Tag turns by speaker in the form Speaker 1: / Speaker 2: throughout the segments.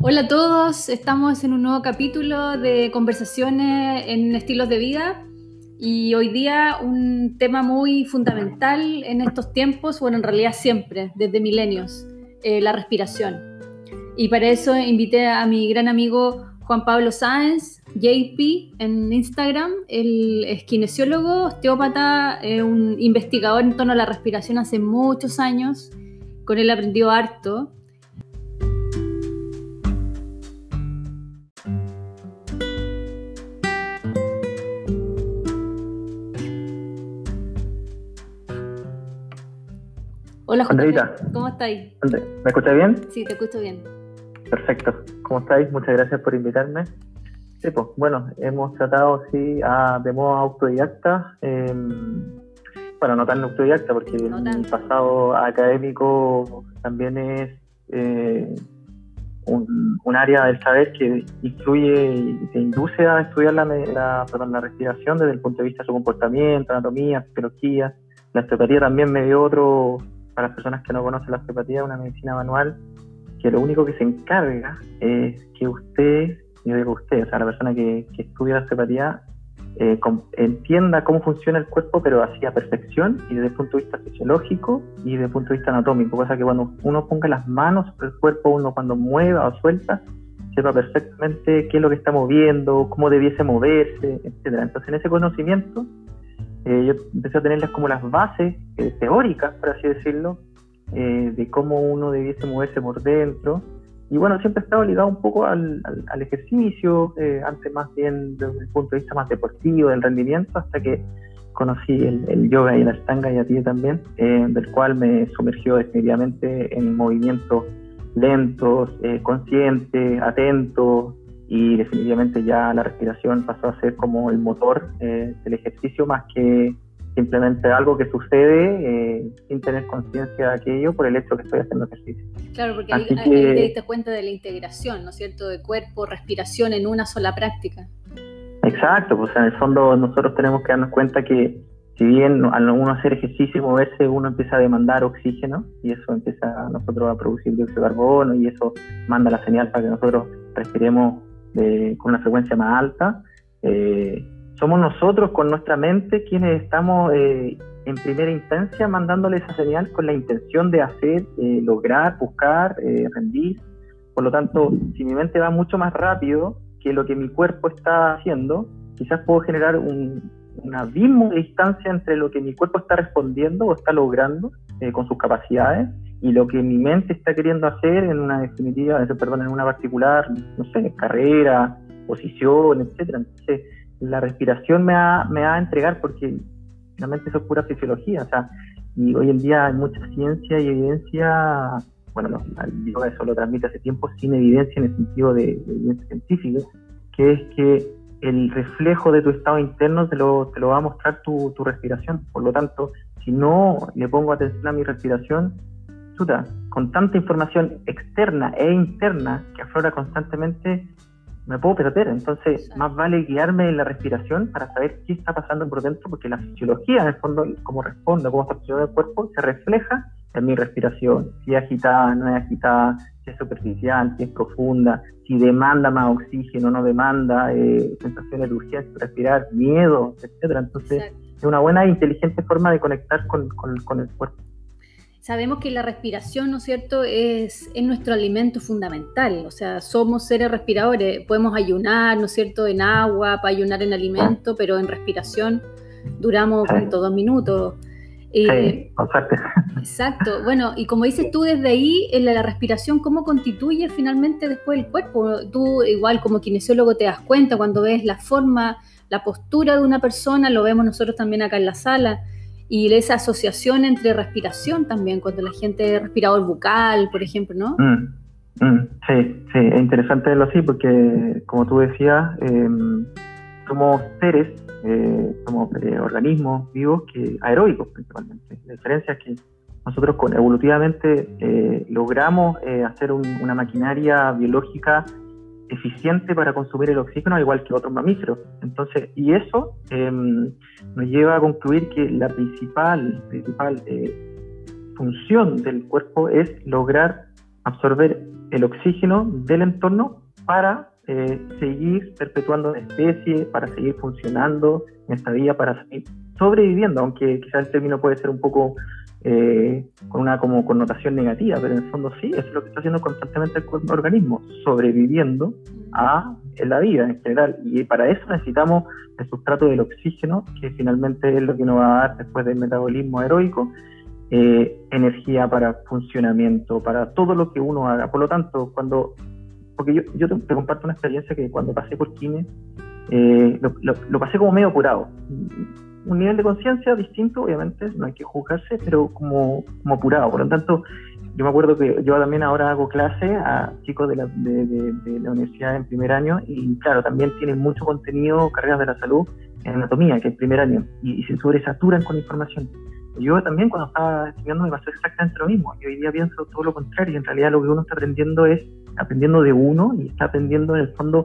Speaker 1: Hola a todos, estamos en un nuevo capítulo de conversaciones en estilos de vida y hoy día un tema muy fundamental en estos tiempos, bueno, en realidad siempre, desde milenios, eh, la respiración. Y para eso invité a mi gran amigo Juan Pablo Sáenz, JP, en Instagram. Él es kinesiólogo, osteópata, un investigador en torno a la respiración hace muchos años. Con él aprendió harto Hola, Andreita. ¿Cómo estáis?
Speaker 2: ¿Me escuchas bien?
Speaker 1: Sí, te escucho bien.
Speaker 2: Perfecto. ¿Cómo estáis? Muchas gracias por invitarme. Sí, pues bueno, hemos tratado sí de modo autodidacta, em, bueno, no tan autodidacta porque el pasado académico también es eh, un, área del saber que influye y te induce a estudiar la, la, la respiración desde el punto de vista de su comportamiento, anatomía, fisiología. La osteopatía también me dio otro, para las personas que no conocen la osteopatía, una medicina manual que lo único que se encarga es que usted, yo digo usted, o sea, la persona que, estudia la osteopatía, eh, entienda cómo funciona el cuerpo, pero así a perfección y desde el punto de vista fisiológico y desde el punto de vista anatómico, cosa que cuando uno ponga las manos sobre el cuerpo, uno cuando mueva o suelta, sepa perfectamente qué es lo que está moviendo, cómo debiese moverse, etcétera. Entonces, en ese conocimiento, eh, yo empecé a tenerlas como las bases eh, teóricas, por así decirlo, eh, de cómo uno debiese moverse por dentro. Y bueno, siempre he estado ligado un poco al, al, ejercicio, antes más bien desde el punto de vista más deportivo, del rendimiento, hasta que conocí el, yoga y la stanga y a ti también, del cual me sumergió definitivamente en movimientos lentos, conscientes, atentos, y definitivamente ya la respiración pasó a ser como el motor eh, del ejercicio más que simplemente algo que sucede eh, sin tener conciencia de aquello por el hecho que estoy haciendo ejercicio.
Speaker 1: Claro, porque ahí, te diste cuenta de la integración, ¿no es cierto?, de cuerpo, respiración en una sola práctica.
Speaker 2: Exacto, pues en el fondo nosotros tenemos que darnos cuenta que si bien al uno hacer ejercicio y moverse, uno empieza a demandar oxígeno y eso empieza a nosotros a producir dióxido de carbono y eso manda la señal para que nosotros respiremos con una frecuencia más alta. Eh, somos nosotros con nuestra mente quienes estamos eh, en primera instancia mandándole esa señal con la intención de hacer, eh, lograr, buscar, rendir. Por lo tanto, si mi mente va mucho más rápido que lo que mi cuerpo está haciendo, quizás puedo generar un, un abismo de distancia entre lo que mi cuerpo está respondiendo o está logrando con sus capacidades y lo que mi mente está queriendo hacer en una definitiva, perdón, en una particular, no sé, carrera, posición, etcétera. Entonces, la respiración me va, me va a entregar porque la mente es pura fisiología, o sea, y hoy en día hay mucha ciencia y evidencia, bueno, el yoga eso lo transmite hace tiempo sin evidencia en el sentido de, evidencia científica, que es que el reflejo de tu estado interno te lo, te lo va a mostrar tu, tu respiración. Por lo tanto, si no le pongo atención a mi respiración, con tanta información externa e interna que aflora constantemente, me puedo perder. Entonces, más vale guiarme en la respiración para saber qué está pasando por dentro, porque la fisiología, en el fondo, cómo responde, cómo está funcionando el cuerpo, se refleja en mi respiración. Si es agitada, no es agitada, si es superficial, si es profunda, si demanda más oxígeno, no demanda, eh, sensaciones de urgencia, respirar, miedo, etcétera. Entonces, es una buena e inteligente forma de conectar con, con el cuerpo
Speaker 1: sabemos que la respiración, ¿no es cierto?, es, nuestro alimento fundamental. O sea, somos seres respiradores. Podemos ayunar, ¿no es cierto?, en agua, para ayunar en alimento, pero en respiración duramos dos minutos.
Speaker 2: Eh,
Speaker 1: exacto. Bueno, y como dices tú, desde ahí, en la respiración, ¿cómo constituye finalmente después el cuerpo? Tú, igual como kinesiólogo, te das cuenta cuando ves la forma, la postura de una persona, lo vemos nosotros también acá en la sala y esa asociación entre respiración también, cuando la gente respirador bucal, por ejemplo, ¿no? Mm,
Speaker 2: mm, sí, sí, es interesante verlo así porque, como tú decías, em, somos seres, eh, somos eh, organismos vivos que aeróbicos principalmente. La diferencia es que nosotros con, evolutivamente eh, logramos hacer una maquinaria biológica eficiente para consumir el oxígeno, igual que otros mamíferos. Entonces, y eso em, nos lleva a concluir que la principal, principal eh, función del cuerpo es lograr absorber el oxígeno del entorno para eh, seguir perpetuando la especie, para seguir funcionando en esta vida, para seguir sobreviviendo, aunque quizás el término puede ser un poco eh, con una como connotación negativa, pero en el fondo sí, es lo que está haciendo constantemente el organismo, sobreviviendo a la vida en general. Y para eso necesitamos el sustrato del oxígeno, que finalmente es lo que nos va a dar después del metabolismo heroico, eh, energía para funcionamiento, para todo lo que uno haga. Por lo tanto, cuando, porque yo, yo te, comparto una experiencia que cuando pasé por Kine, eh, lo, pasé como medio apurado. Un nivel de conciencia distinto, obviamente, no hay que juzgarse, pero como, como apurado. Por lo tanto, yo me acuerdo que yo también ahora hago clase a chicos de la, de, la universidad en primer año y claro, también tienen mucho contenido, carreras de la salud en anatomía, que es primer año, y, se sobresaturan con información. Yo también cuando estaba estudiando me pasó exactamente lo mismo. Y hoy día pienso todo lo contrario. En realidad lo que uno está aprendiendo es aprendiendo de uno y está aprendiendo en el fondo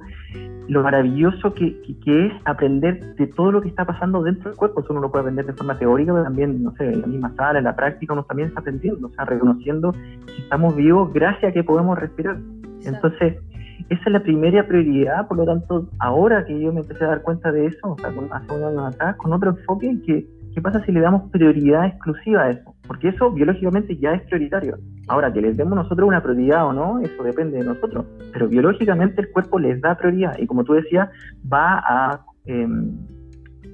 Speaker 2: lo maravilloso que, que, es aprender de todo lo que está pasando dentro del cuerpo. Eso uno lo puede aprender de forma teórica, pero también, no sé, en la misma sala, en la práctica, uno también está aprendiendo, o sea, reconociendo que estamos vivos gracias a que podemos respirar. Entonces, esa es la primera prioridad, por lo tanto, ahora que yo me empecé a dar cuenta de eso, o sea, hace un año atrás, con otro enfoque, que, ¿qué pasa si le damos prioridad exclusiva a eso? Porque eso biológicamente ya es prioritario. Ahora, que les demos nosotros una prioridad o no, eso depende de nosotros. Pero biológicamente el cuerpo les da prioridad y como tú decías, va a em,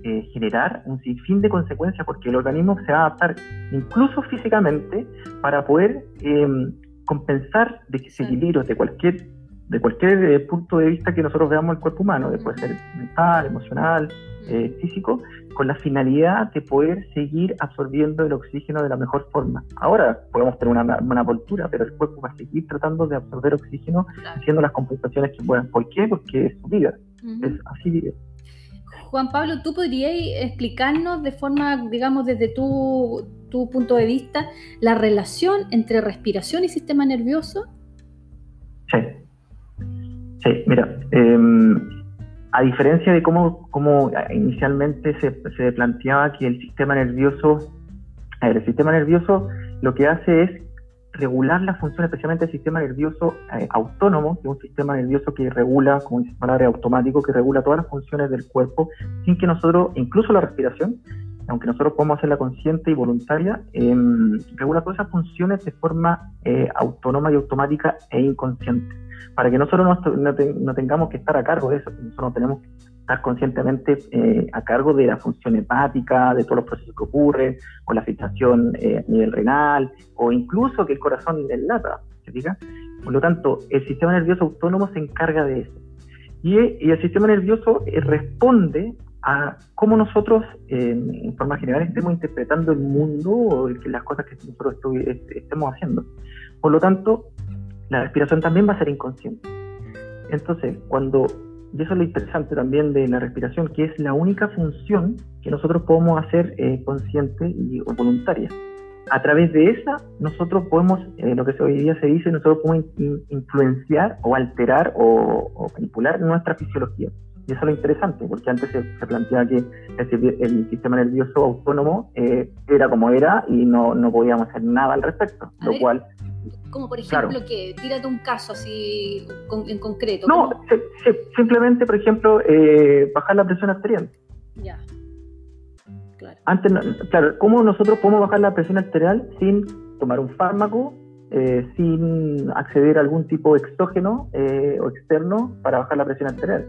Speaker 2: eh, generar un sinfín de consecuencias porque el organismo se va a adaptar incluso físicamente para poder em, compensar desequilibrios de cualquier de cualquier eh, punto de vista que nosotros veamos el cuerpo humano, puede ser mental, emocional, eh, físico, con la finalidad de poder seguir absorbiendo el oxígeno de la mejor forma. Ahora podemos tener una, una voltura, pero el cuerpo va a seguir tratando de absorber oxígeno haciendo las compensaciones que puedan. ¿Por qué? Porque es su vida, es así vive.
Speaker 1: Juan Pablo, ¿tú podrías explicarnos de forma, digamos, desde tu, tu punto de vista, la relación entre respiración y sistema nervioso?
Speaker 2: Sí. Sí, mira, eh, a diferencia de cómo, cómo inicialmente se, se, planteaba que el sistema nervioso, el sistema nervioso lo que hace es regular la función, especialmente el sistema nervioso eh, autónomo, que es un sistema nervioso que regula, como dice palabra, automático, que regula todas las funciones del cuerpo, sin que nosotros, incluso la respiración, aunque nosotros podemos hacerla consciente y voluntaria, eh, regula todas esas funciones de forma eh, autónoma y automática e inconsciente para que nosotros no, tengamos que estar a cargo de eso, nosotros tenemos que estar conscientemente eh, a cargo de la función hepática, de todos los procesos que ocurren, o la filtración eh, a nivel renal, o incluso que el corazón lata, ¿se fija? Por lo tanto, el sistema nervioso autónomo se encarga de eso. Y, el sistema nervioso responde a cómo nosotros, en forma general, estemos interpretando el mundo o las cosas que nosotros estemos haciendo. Por lo tanto, la respiración también va a ser inconsciente. Entonces, cuando, y eso es lo interesante también de la respiración, que es la única función que nosotros podemos hacer eh, consciente y o voluntaria. A través de esa, nosotros podemos, eh, lo que hoy día se dice, nosotros podemos influenciar o alterar o, manipular nuestra fisiología. Y eso es lo interesante, porque antes se, planteaba que el, sistema nervioso autónomo eh, era como era y no, no podíamos hacer nada al respecto, lo cual
Speaker 1: como por ejemplo que, tírate un caso así en concreto.
Speaker 2: No, simplemente, por ejemplo, eh, bajar la presión arterial. Ya. Claro. Antes, claro, ¿cómo nosotros podemos bajar la presión arterial sin tomar un fármaco, eh, sin acceder a algún tipo de exógeno eh, o externo para bajar la presión arterial?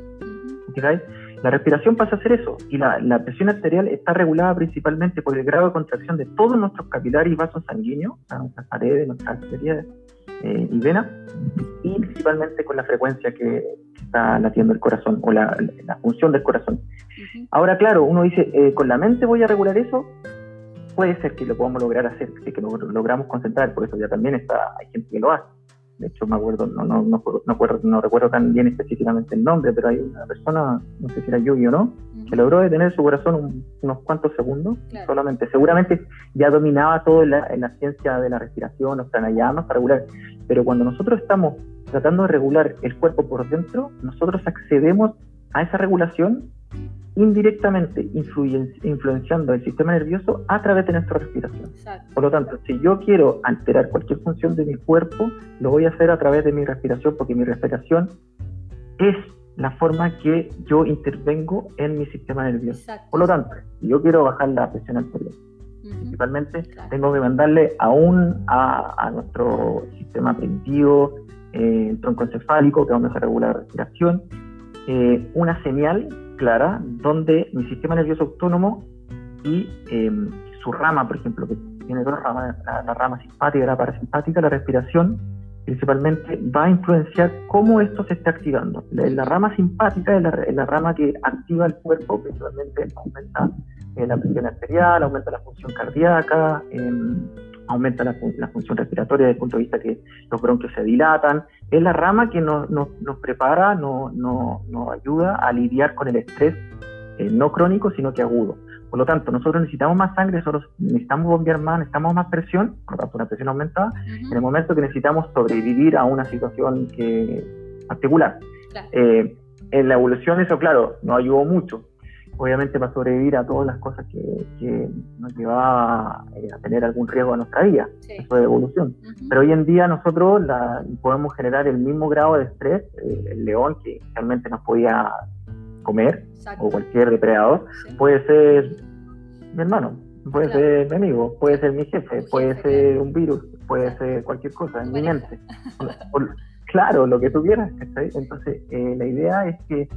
Speaker 2: La respiración pasa a ser eso, y la, la, presión arterial está regulada principalmente por el grado de contracción de todos nuestros capilares y vasos sanguíneos, o sea, nuestras paredes, nuestras arterias eh, y venas, y principalmente con la frecuencia que está latiendo el corazón o la, la función del corazón. Ahora, claro, uno dice, eh, ¿con la mente voy a regular eso? Puede ser que lo podamos lograr hacer, que lo logramos concentrar, por eso ya también está, hay gente que lo hace de hecho me acuerdo, no, no, no, no, recuerdo tan bien específicamente el nombre, pero hay una persona, no sé si era Yugi o no, que logró detener su corazón unos cuantos segundos solamente. Seguramente ya dominaba todo en la, ciencia de la respiración, los pranayamas para regular, pero cuando nosotros estamos tratando de regular el cuerpo por dentro, nosotros accedemos a esa regulación indirectamente influenciando el sistema nervioso a través de nuestra respiración. Por lo tanto, si yo quiero alterar cualquier función de mi cuerpo, lo voy a hacer a través de mi respiración, porque mi respiración es la forma que yo intervengo en mi sistema nervioso. Por lo tanto, si yo quiero bajar la presión arterial, principalmente tengo que mandarle aún a, a nuestro sistema primitivo, eh, troncoencefálico, que es donde se regula la respiración, eh, una señal clara donde mi sistema nervioso autónomo y em, su rama, por ejemplo, que tiene dos ramas, la, rama simpática y la parasimpática, la respiración, principalmente va a influenciar cómo esto se está activando. La, rama simpática es la, rama que activa el cuerpo, principalmente aumenta eh, la presión arterial, aumenta la función cardíaca, em, aumenta la, función respiratoria desde el punto de vista que los bronquios se dilatan. Es la rama que nos, prepara, nos, ayuda a lidiar con el estrés eh, no crónico, sino que agudo. Por lo tanto, nosotros necesitamos más sangre, nosotros necesitamos bombear más, necesitamos más presión, por lo tanto, una presión aumentada, en el momento que necesitamos sobrevivir a una situación que, particular. Eh, en la evolución eso, claro, nos ayudó mucho, obviamente para sobrevivir a todas las cosas que, nos llevaba eh, a tener algún riesgo a nuestra vida, eso de evolución. Pero hoy en día nosotros podemos generar el mismo grado de estrés, eh, el león que realmente nos podía comer, o cualquier depredador, puede ser mi hermano, puede ser mi amigo, puede ser mi jefe, puede ser un virus, puede ser cualquier cosa en mi mente. claro, lo que tú quieras. Entonces, eh, la idea es que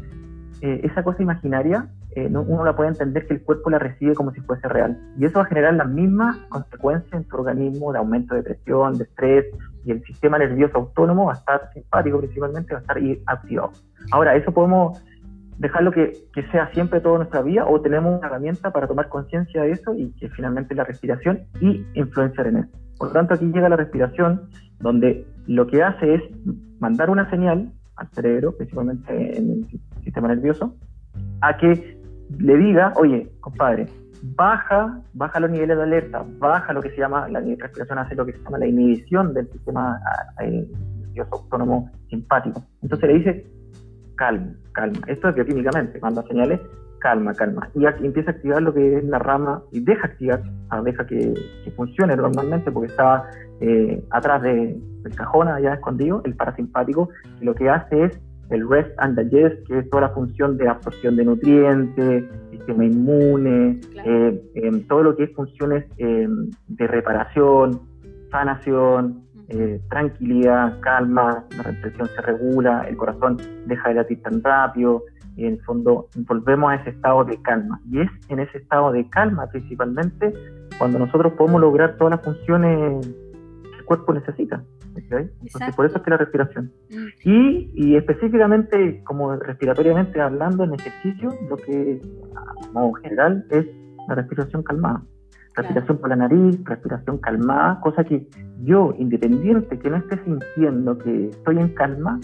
Speaker 2: esa cosa imaginaria eh, uno la puede entender que el cuerpo la recibe como si fuese real. Y eso va a generar las mismas consecuencias en tu organismo de aumento de presión, de estrés, y el sistema nervioso autónomo va a estar simpático principalmente, va a estar activado. Ahora, eso podemos dejarlo que, que sea siempre toda nuestra vida o tenemos una herramienta para tomar conciencia de eso y que finalmente la respiración y influenciar en eso. Por lo tanto, aquí llega la respiración, donde lo que hace es mandar una señal al cerebro, principalmente en el sistema nervioso, a que le diga, oye, compadre, baja, baja los niveles de alerta, baja lo que se llama, la respiración hace lo que se llama la inhibición del sistema ah, nervioso autónomo simpático. Entonces le dice, calma, calma. Esto es bioquímicamente, manda señales, calma, calma. Y empieza a activar lo que es la rama, y deja activar, deja que, funcione normalmente porque estaba eh, atrás de, del cajón, allá escondido, el parasimpático, y lo que hace es el rest and digest, que es toda la función de absorción de nutrientes, sistema inmune, eh, em, todo lo que es funciones em, de reparación, sanación, eh, tranquilidad, calma, la respiración se regula, el corazón deja de latir tan rápido, y en el fondo volvemos a ese estado de calma. Y es en ese estado de calma principalmente cuando nosotros podemos lograr todas las funciones que el cuerpo necesita por eso es que la respiración. Mm. Y, y, específicamente, como respiratoriamente hablando en ejercicio, lo que, como general, es la respiración calmada. Respiración por la nariz, respiración calmada, cosa que yo, independiente que no esté sintiendo que estoy en calma,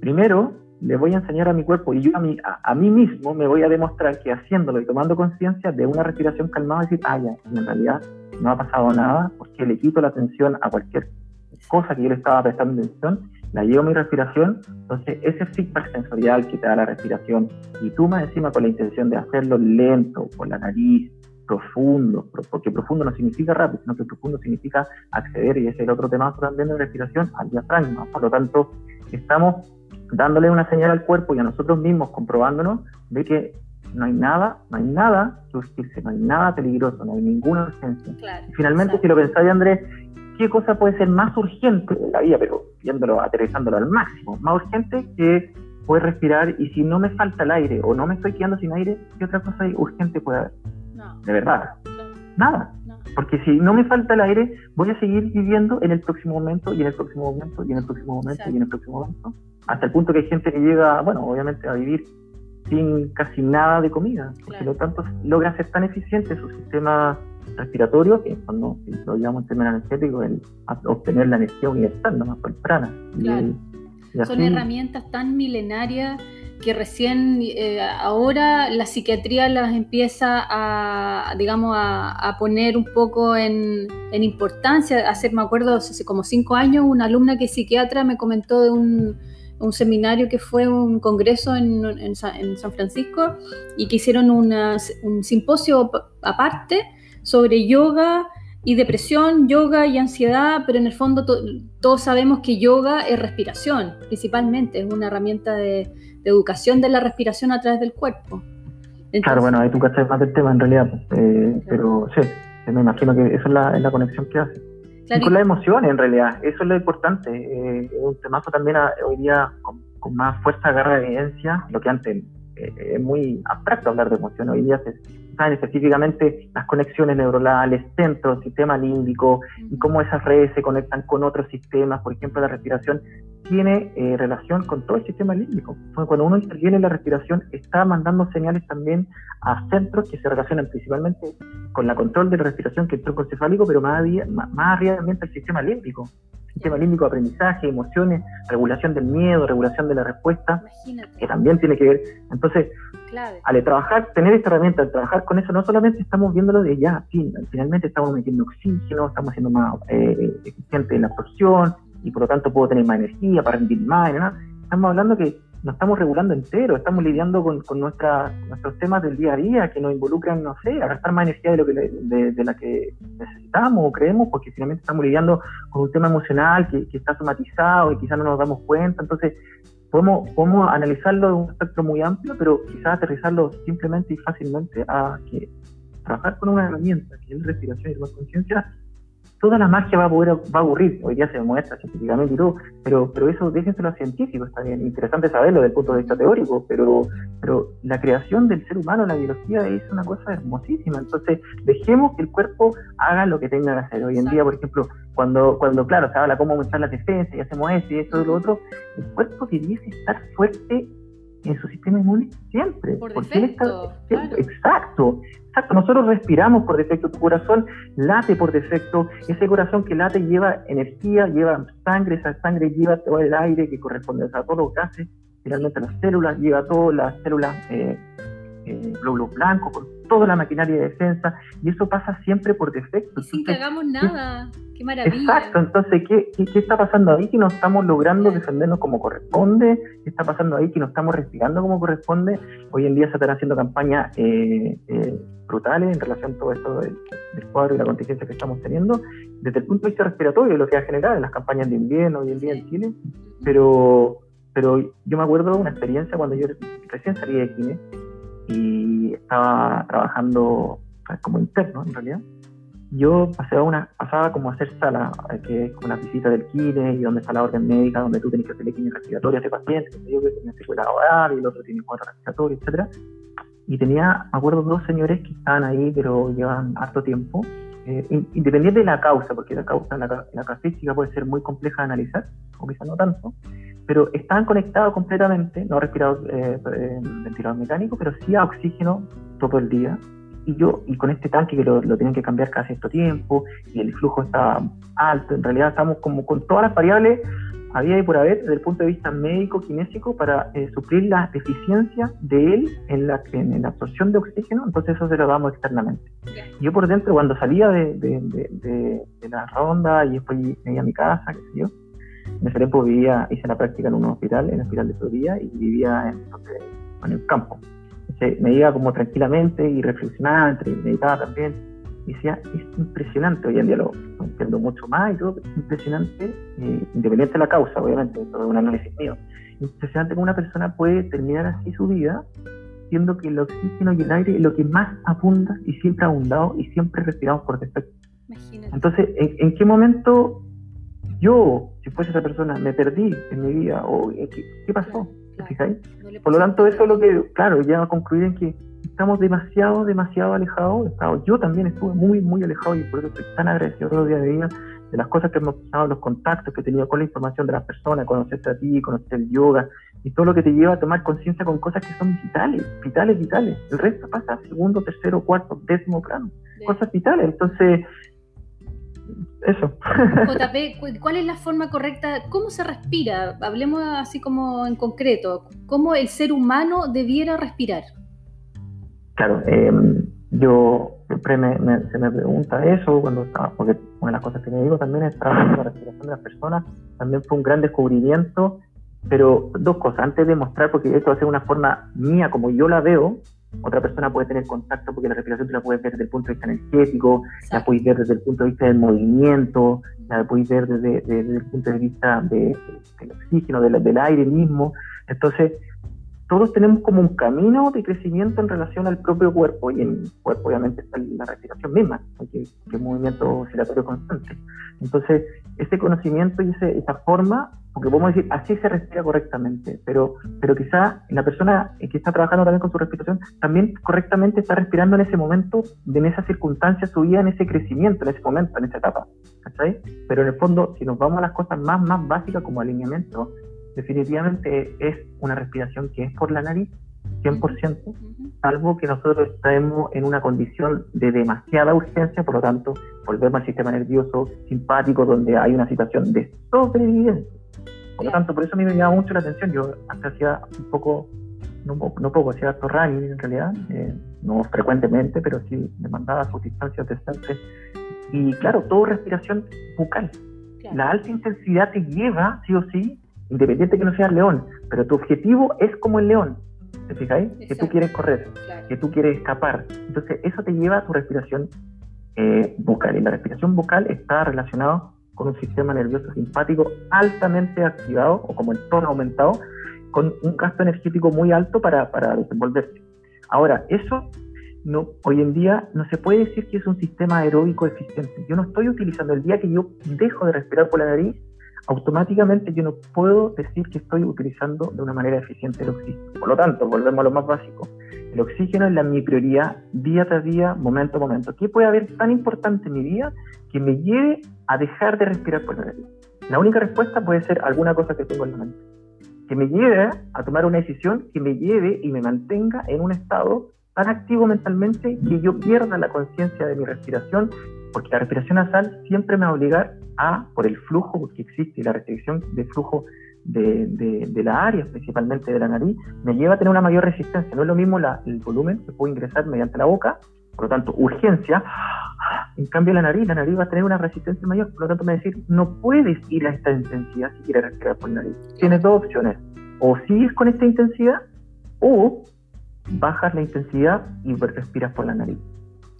Speaker 2: primero le voy a enseñar a mi cuerpo y yo a mí, a, mí mismo me voy a demostrar que haciéndolo y tomando conciencia de una respiración calmada, decir, ah, ya, en realidad no ha pasado nada porque le quito la atención a cualquier cosa que yo le estaba prestando atención, la llevo a mi respiración, entonces ese feedback sensorial que te da la respiración y tú más encima con la intención de hacerlo lento, por la nariz, profundo, porque profundo no significa rápido, sino que profundo significa acceder, y ese es el otro tema también de respiración, al diafragma. Por lo tanto, estamos dándole una señal al cuerpo y a nosotros mismos comprobándonos de que no hay nada, no hay nada que no hay nada peligroso, no hay ninguna urgencia. y finalmente, si lo pensáis, Andrés, qué cosa puede ser más urgente en la vida, pero viéndolo, aterrizándolo al máximo, más urgente que poder respirar y si no me falta el aire o no me estoy quedando sin aire, ¿qué otra cosa urgente puede haber? No. De verdad. Nada. Porque si no me falta el aire, voy a seguir viviendo en el próximo momento y en el próximo momento y en el próximo momento y en el próximo momento. Hasta el punto que hay gente que llega, bueno, obviamente a vivir sin casi nada de comida. Por lo tanto logra ser tan eficiente su sistema respiratorio, que cuando lo llamamos en términos energéticos, el obtener la energía universal, la más temprana.
Speaker 1: Son herramientas tan milenarias que recién eh, ahora la psiquiatría las empieza a, digamos, a, poner un poco en, en, importancia. Hace, me acuerdo, hace como cinco años, una alumna que es psiquiatra me comentó de un un seminario que fue un congreso en, San Francisco y que hicieron un simposio aparte sobre yoga y depresión, yoga y ansiedad, pero en el fondo todos sabemos que yoga es respiración, principalmente, es una herramienta de, educación de la respiración a través del cuerpo.
Speaker 2: claro, bueno, ahí tú cachas más del tema en realidad, pues, eh, pero sí, me imagino que esa es la, es la conexión que hace. Y con las emociones, en realidad, eso es lo importante. Eh, un temazo también hoy día con, más fuerza agarra evidencia, lo que antes eh, es muy abstracto hablar de emociones, hoy día se saben específicamente las conexiones neuronales, centro, sistema límbico y cómo esas redes se conectan con otros sistemas, por ejemplo la respiración tiene eh, relación con todo el sistema límbico. Cuando uno interviene en la respiración, está mandando señales también a centros que se relacionan principalmente con la control de la respiración, que es el tronco encefálico, pero más, más arriba también el sistema límbico. Sistema límbico, aprendizaje, emociones, regulación del miedo, regulación de la respuesta, que también tiene que ver. Entonces, al trabajar, tener esta herramienta, al trabajar con eso, no solamente estamos viéndolo de ya, finalmente estamos metiendo oxígeno, estamos siendo más eh, eficientes en la absorción, y por lo tanto puedo tener más energía para rendir más. Estamos hablando que nos estamos regulando entero, estamos lidiando con, con nuestros temas del día a día que nos involucran, no sé, a gastar más energía de, lo que, de, la que necesitamos o creemos, porque finalmente estamos lidiando con un tema emocional que, está somatizado y quizás no nos damos cuenta. Entonces, podemos, podemos analizarlo de un espectro muy amplio, pero quizás aterrizarlo simplemente y fácilmente a que trabajar con una herramienta que es respiración y conciencia toda la magia va a poder va a aburrir. Hoy día se demuestra científicamente y todo, pero, pero eso déjenselo a científicos, está bien. Interesante saberlo desde el punto de vista teórico, pero, pero la creación del ser humano, la biología, es una cosa hermosísima. Entonces, dejemos que el cuerpo haga lo que tenga que hacer. Hoy en día, por ejemplo, cuando, cuando claro, se habla cómo aumentar la defensa y hacemos eso y eso y lo otro, el cuerpo debiese estar fuerte en su sistema inmune siempre.
Speaker 1: Por porque está,
Speaker 2: Exacto, exacto. Nosotros respiramos por defecto, tu corazón late por defecto, ese corazón que late lleva energía, lleva sangre, esa sangre lleva todo el aire que corresponde a todo lo que hace, finalmente las células, lleva todas las células eh, eh, glóbulos blancos, con toda la maquinaria de defensa, y eso pasa siempre por defecto.
Speaker 1: Y sin que hagamos nada. Qué maravilla.
Speaker 2: Exacto, entonces, ¿qué, ¿qué, está pasando ahí que no estamos logrando defendernos como corresponde? ¿Qué está pasando ahí que no estamos respirando como corresponde? Hoy en día se están haciendo campañas eh, eh, brutales en relación a todo esto del, cuadro y la contingencia que estamos teniendo, desde el punto de vista respiratorio, lo que ha generado en las campañas de invierno hoy en día en Chile, pero, pero yo me acuerdo de una experiencia cuando yo recién salí de Kine y estaba trabajando como interno en realidad yo pasaba, una, pasaba como a hacer sala, eh, que es como una visita del kine y donde está la orden médica, donde tú tienes que hacerle quimio respiratoria a ese paciente, que yo que tenía secuela oral y el otro tiene cuatro respiratorios, etcétera. Y tenía, me acuerdo, dos señores que estaban ahí, pero llevan harto tiempo, eh, independiente de la causa, porque la causa, la, la casuística puede ser muy compleja de analizar, o quizás no tanto, pero estaban conectados completamente, no respirados, eh, eh, ventilador mecánico, pero sí a oxígeno todo el día, y yo, y con este tanque que lo, lo tienen que cambiar cada cierto tiempo, y el flujo está alto, en realidad estamos como con todas las variables había y por haber desde el punto de vista médico kinésico para eh, suplir la deficiencia de él en la, en la absorción de oxígeno, entonces eso se lo damos externamente. Yo por dentro, cuando salía de, de, de, la ronda y después me iba a mi casa, qué sé yo, en ese tiempo vivía, hice la práctica en un hospital, en el hospital de Florida, y vivía en, en el campo me iba como tranquilamente y reflexionaba, entre, meditaba también. Y decía, es impresionante, hoy en día lo, entiendo mucho más y todo, es impresionante, eh, independiente de la causa, obviamente, eso es un análisis mío, impresionante cómo una persona puede terminar así su vida, siendo que el oxígeno y el aire es lo que más abunda y siempre ha abundado y siempre respiramos por defecto. Entonces, ¿en, qué momento yo, si fuese esa persona, me perdí en mi vida? o ¿Qué, pasó? Por lo tanto, eso es lo que, claro, ya a concluir en que estamos demasiado, demasiado alejados. Yo también estuve muy, muy alejado y por eso estoy tan agradecido todos los días de día de las cosas que hemos pasado, los contactos que he tenido con la información de las personas, conocerte a ti, conocer el yoga y todo lo que te lleva a tomar conciencia con cosas que son vitales, vitales, vitales. El resto pasa a segundo, tercero, cuarto, décimo plano. Cosas vitales. Entonces, eso.
Speaker 1: JP, ¿cuál es la forma correcta? ¿Cómo se respira? Hablemos así como en concreto. ¿Cómo el ser humano debiera respirar?
Speaker 2: Claro, em, yo siempre me, se me pregunta eso cuando estaba, porque una de las cosas que me digo también es la respiración de las personas. También fue un gran descubrimiento Pero dos cosas, antes de mostrar, porque esto va a ser una forma mía como yo la veo, otra persona puede tener contacto porque la respiración tú la puedes ver desde el punto de vista energético, la puedes ver desde el punto de vista del movimiento, la puedes ver desde, el punto de vista del oxígeno, del aire mismo. Entonces, todos tenemos como un camino de crecimiento en relación al propio cuerpo y en el cuerpo obviamente está la respiración misma, que, es movimiento oscilatorio constante. Entonces, ese conocimiento y esa forma, porque podemos decir, así se respira correctamente, pero, pero quizá la persona que está trabajando también con su respiración también correctamente está respirando en ese momento, en esa circunstancia, su vida, en ese crecimiento, en ese momento, en esa etapa. ¿cachai? Pero en el fondo, si nos vamos a las cosas más, más básicas como alineamiento, definitivamente es una respiración que es por la nariz, 100%, salvo que nosotros estemos en una condición de demasiada urgencia, por lo tanto, volvemos al sistema nervioso simpático donde hay una situación de sobrevivencia. Por lo tanto, por eso a mí me llama mucho la atención. Yo hasta hacía un poco, no, no poco, hacía harto en realidad, eh, no frecuentemente, pero sí me mandaba sus distancias. Y claro, todo respiración bucal. La alta intensidad te lleva, sí o sí, independiente que no seas león, pero tu objetivo es como el león, ¿te fijáis? Que tú quieres correr, que tú quieres escapar. Entonces, eso te lleva a tu respiración eh, bucal. Y la respiración bucal está relacionada con un sistema nervioso simpático altamente activado o como el tono aumentado, con un gasto energético muy alto para, para desenvolverse. Ahora, eso no, hoy en día no se puede decir que es un sistema aeróbico eficiente. Yo no estoy utilizando el día que yo dejo de respirar por la nariz, automáticamente yo no puedo decir que estoy utilizando de una manera eficiente el oxígeno. Por lo tanto, volvemos a lo más básico. El oxígeno es la, mi prioridad día tras día, momento a momento. ¿Qué puede haber tan importante en mi vida que me lleve a dejar de respirar por la nariz? La única respuesta puede ser alguna cosa que tengo en la mente. Que me lleve a tomar una decisión que me lleve y me mantenga en un estado tan activo mentalmente que yo pierda la conciencia de mi respiración porque la respiración nasal siempre me va a obligar a, por el flujo que existe y la restricción de flujo de, de, la área, principalmente de la nariz, me lleva a tener una mayor resistencia. No es lo mismo el volumen que puedo ingresar mediante la boca, por lo tanto, urgencia. En cambio, la nariz, la nariz va a tener una resistencia mayor, por lo tanto, me decir, no puedes ir a esta intensidad si quieres respirar por la nariz. Tienes dos opciones, o sigues con esta intensidad, o bajas la intensidad y respiras por la nariz.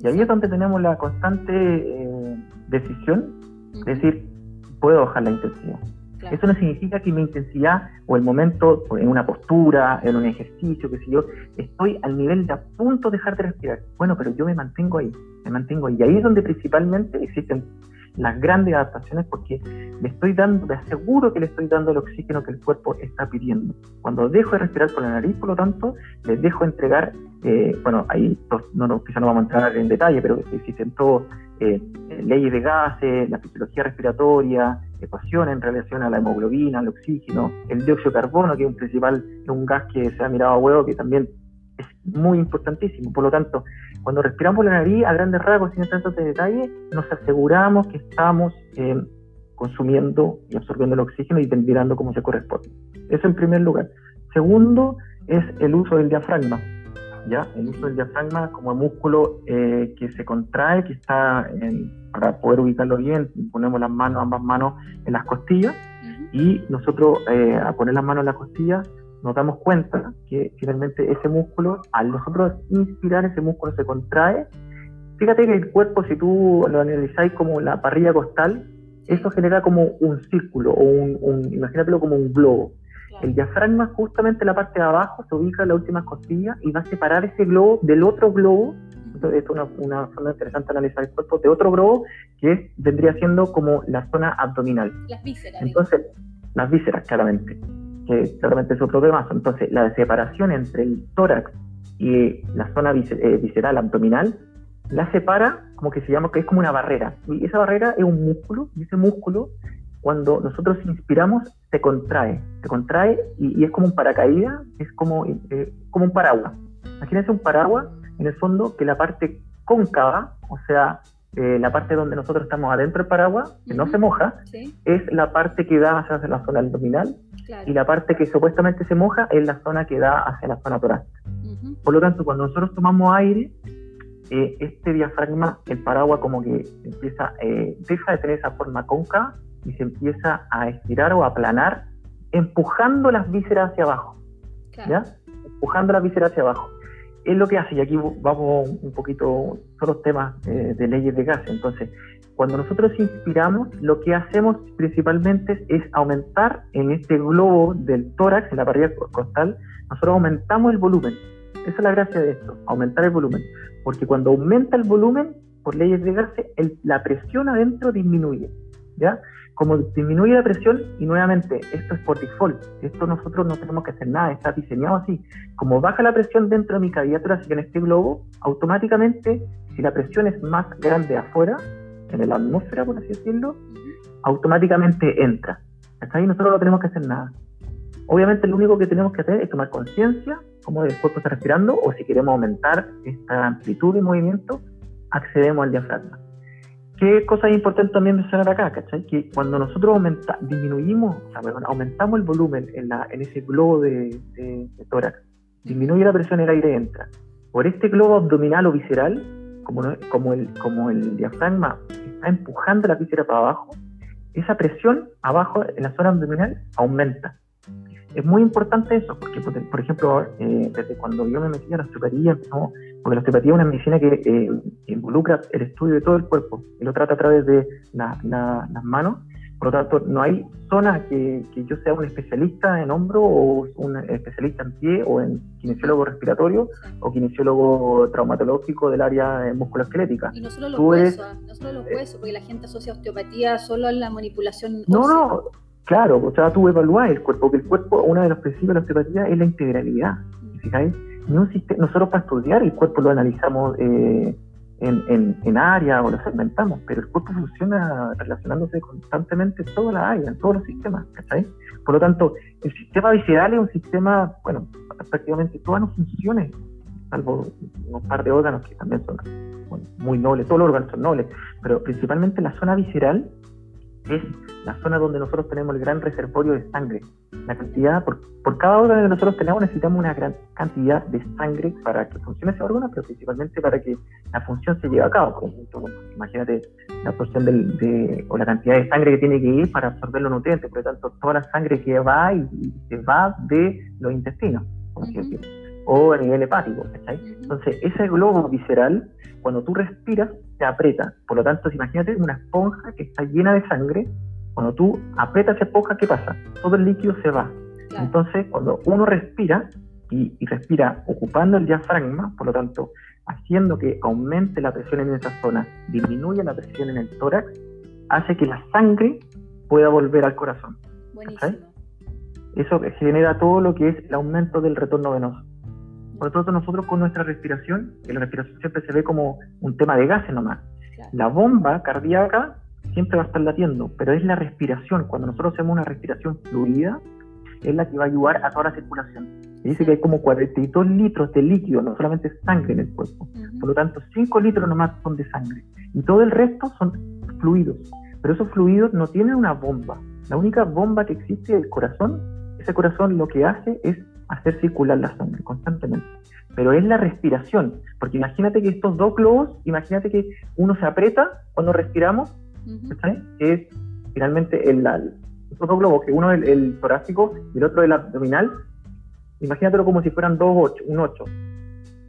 Speaker 2: Y ahí es donde tenemos la constante eh, decisión de decir, puedo bajar la intensidad. Eso no significa que mi intensidad o el momento en una postura, en un ejercicio, qué sé yo, estoy al nivel de a punto de dejar de respirar. Bueno, pero yo me mantengo ahí, me mantengo ahí. Y ahí es donde principalmente existen las grandes adaptaciones porque le estoy dando, me aseguro que le estoy dando el oxígeno que el cuerpo está pidiendo. Cuando dejo de respirar por la nariz, por lo tanto, les dejo entregar, eh, bueno, ahí no, no, quizá no vamos a entrar en detalle, pero existen todos eh, leyes de gases, la fisiología respiratoria, ecuaciones en relación a la hemoglobina, al oxígeno, el dióxido de carbono, que es un principal, un gas que se ha mirado a huevo, que también muy importantísimo. Por lo tanto, cuando respiramos por la nariz, a grandes rasgos, sin tantos detalles, nos aseguramos que estamos eh, consumiendo y absorbiendo el oxígeno y ventilando como se corresponde. Eso en primer lugar. Segundo es el uso del diafragma. ¿ya? El uso del diafragma como músculo eh, que se contrae, que está para poder ubicarlo bien, ponemos las manos, ambas manos en las costillas y nosotros eh, a poner las manos en las costillas nos damos cuenta que finalmente ese músculo, al nosotros inspirar, ese músculo se contrae. Fíjate que el cuerpo, si tú lo analizáis como la parrilla costal, eso genera como un círculo o un, un imagínatelo como un globo. El diafragma, justamente la parte de abajo, se ubica en la última costilla y va a separar ese globo del otro globo. Entonces, esto es una, forma interesante analizar el cuerpo de otro globo que vendría siendo como la zona abdominal.
Speaker 1: Las vísceras.
Speaker 2: Entonces, las vísceras, claramente que claramente es otro tema. Entonces, la separación entre el tórax y la zona eh, visceral abdominal la separa como que se llama, que es como una barrera. Y esa barrera es un músculo, y ese músculo, cuando nosotros inspiramos, se contrae, se contrae y, es como un paracaídas, es como, eh, como un paraguas. Imagínense un paraguas, en el fondo, que la parte cóncava, o sea, eh, la parte donde nosotros estamos adentro del paraguas, que no se moja, es la parte que da hacia la zona abdominal y la parte que supuestamente se moja es la zona que da hacia la zona torácica. Por lo tanto, cuando nosotros tomamos aire, eh, este diafragma, el paraguas como que empieza, eh, deja de tener esa forma cóncava y se empieza a estirar o a aplanar empujando las vísceras hacia abajo. ¿Ya? Empujando las vísceras hacia abajo. Es lo que hace, y aquí vamos un poquito, son los temas eh, de leyes de gas. Entonces, cuando nosotros inspiramos, lo que hacemos principalmente es aumentar en este globo del tórax, en la parrilla costal, nosotros aumentamos el volumen. Esa es la gracia de esto, aumentar el volumen. Porque cuando aumenta el volumen, por leyes de gases, la presión adentro disminuye. ¿ya? Como disminuye la presión, y nuevamente, esto es por default, esto nosotros no tenemos que hacer nada, está diseñado así. Como baja la presión dentro de mi cavidad torácica en este globo, automáticamente, si la presión es más grande afuera, en la atmósfera, por así decirlo, automáticamente entra. Hasta ahí nosotros no tenemos que hacer nada. Obviamente lo único que tenemos que hacer es tomar conciencia cómo el cuerpo está respirando o si queremos aumentar esta amplitud de movimiento, accedemos al diafragma. ¿Qué cosa importante también mencionar acá? ¿cachai? Que cuando nosotros aumenta, disminuimos, o sea, aumentamos el volumen en, la, en ese globo de, tórax, disminuye la presión, el aire entra. Por este globo abdominal o visceral, como, como, el, como el diafragma está empujando la víscera para abajo, esa presión abajo en la zona abdominal aumenta. Es muy importante eso, porque, por ejemplo, eh, desde cuando yo me metí a la osteopatía, porque la osteopatía es una medicina que eh, involucra el estudio de todo el cuerpo y lo trata a través de las manos. Por lo tanto, no hay zona que, yo sea un especialista en hombro o un especialista en pie o en kinesiólogo respiratorio o kinesiólogo traumatológico del área musculoesquelética.
Speaker 1: Y no solo los huesos, no solo los huesos, porque la gente asocia osteopatía solo a la manipulación.
Speaker 2: No, no, Claro, o sea, tú evaluás el cuerpo, que el cuerpo, uno de los principios de la osteopatía es la integralidad. nosotros para estudiar el cuerpo lo analizamos eh, en, en, en áreas o lo segmentamos, pero el cuerpo funciona relacionándose constantemente en todas las áreas, en todos los sistemas, ¿cachai? Por lo tanto, el sistema visceral es un sistema, bueno, prácticamente todas las funciones, salvo un par de órganos que también son muy nobles, todos los órganos son nobles, pero principalmente la zona visceral es la zona donde nosotros tenemos el gran reservorio de sangre. La cantidad, por, cada órgano que nosotros tenemos necesitamos una gran cantidad de sangre para que funcione ese órgano, pero principalmente para que la función se lleve a cabo. Por ejemplo, imagínate la porción de, o la cantidad de sangre que tiene que ir para absorber los nutrientes, por lo tanto, toda la sangre que va y, se va de los intestinos, o a nivel hepático. Entonces, ese globo visceral, cuando tú respiras, se aprieta. Por lo tanto, imagínate una esponja que está llena de sangre cuando tú aprietas esa esponja, ¿qué pasa? Todo el líquido se va. Entonces, cuando uno respira, y, respira ocupando el diafragma, por lo tanto, haciendo que aumente la presión en esa zona, disminuye la presión en el tórax, hace que la sangre pueda volver al corazón.
Speaker 1: Buenísimo.
Speaker 2: Eso genera todo lo que es el aumento del retorno venoso. Por lo tanto, nosotros con nuestra respiración, que la respiración siempre se ve como un tema de gases nomás, la bomba cardíaca siempre va a estar latiendo, pero es la respiración. Cuando nosotros hacemos una respiración fluida, es la que va a ayudar a toda la circulación. Y dice que hay como 42 litros de líquido, no solamente sangre en el cuerpo. Por lo tanto, 5 litros nomás son de sangre. Y todo el resto son fluidos. Pero esos fluidos no tienen una bomba. La única bomba que existe es el corazón. Ese corazón lo que hace es hacer circular la sangre constantemente. Pero es la respiración. Porque imagínate que estos dos globos, imagínate que uno se aprieta cuando respiramos que es finalmente el, otro globo, que uno es el, torácico y el otro el abdominal. Imagínatelo como si fueran dos ocho, un 8.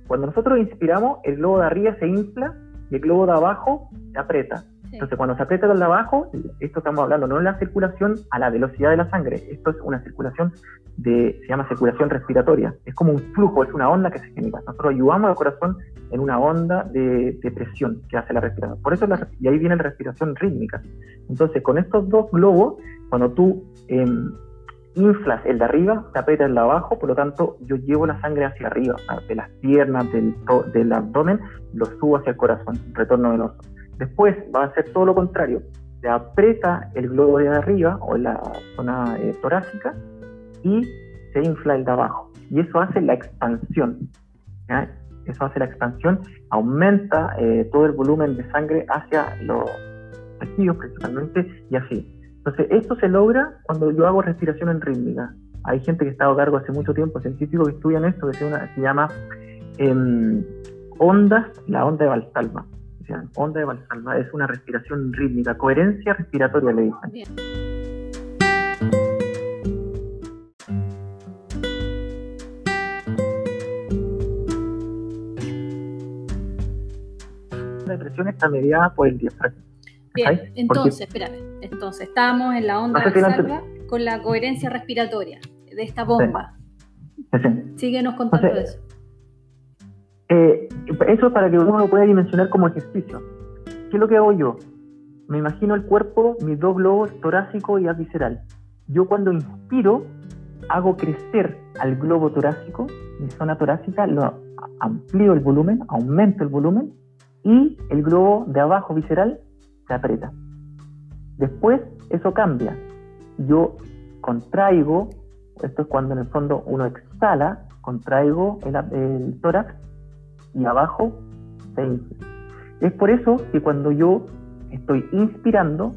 Speaker 2: Cuando nosotros inspiramos, el globo de arriba se infla y el globo de abajo se aprieta. Entonces, cuando se aprieta el de abajo, esto estamos hablando no es la circulación a la velocidad de la sangre, esto es una circulación de, se llama circulación respiratoria. Es como un flujo, es una onda que se genera. Nosotros ayudamos al corazón en una onda de, presión que hace la respiración. Por eso, y ahí viene la respiración rítmica. Entonces, con estos dos globos, cuando tú em, inflas el de arriba, te aprieta el de abajo, por lo tanto, yo llevo la sangre hacia arriba, de las piernas, del, del abdomen, lo subo hacia el corazón, retorno venoso. Después va a ser todo lo contrario, se aprieta el globo de arriba o la zona eh, torácica y se infla el de abajo. Y eso hace la expansión. Eso hace la expansión, aumenta eh, todo el volumen de sangre hacia los tejidos principalmente y así. Entonces, esto se logra cuando yo hago respiración en rítmica. Hay gente que está a cargo hace mucho tiempo, científicos que estudian esto, que se, llama em, ondas, la onda de Valsalva onda de Valsalva, es una respiración rítmica, coherencia respiratoria le dicen. La presión está mediada por el diafragma.
Speaker 1: Bien, entonces, espérame, entonces estamos en la onda no sé con la coherencia respiratoria de esta bomba. Sí. Síguenos contando eso.
Speaker 2: Eh, eso para que uno lo pueda dimensionar como ejercicio. ¿Qué es lo que hago yo? Me imagino el cuerpo, mis dos globos torácico y visceral. Yo cuando inspiro, hago crecer al globo torácico, mi zona torácica, lo amplío el volumen, aumento el volumen y el globo de abajo visceral se aprieta. Después eso cambia. Yo contraigo, esto es cuando en el fondo uno exhala, contraigo el, tórax y abajo se infla. Es por eso que cuando yo estoy inspirando,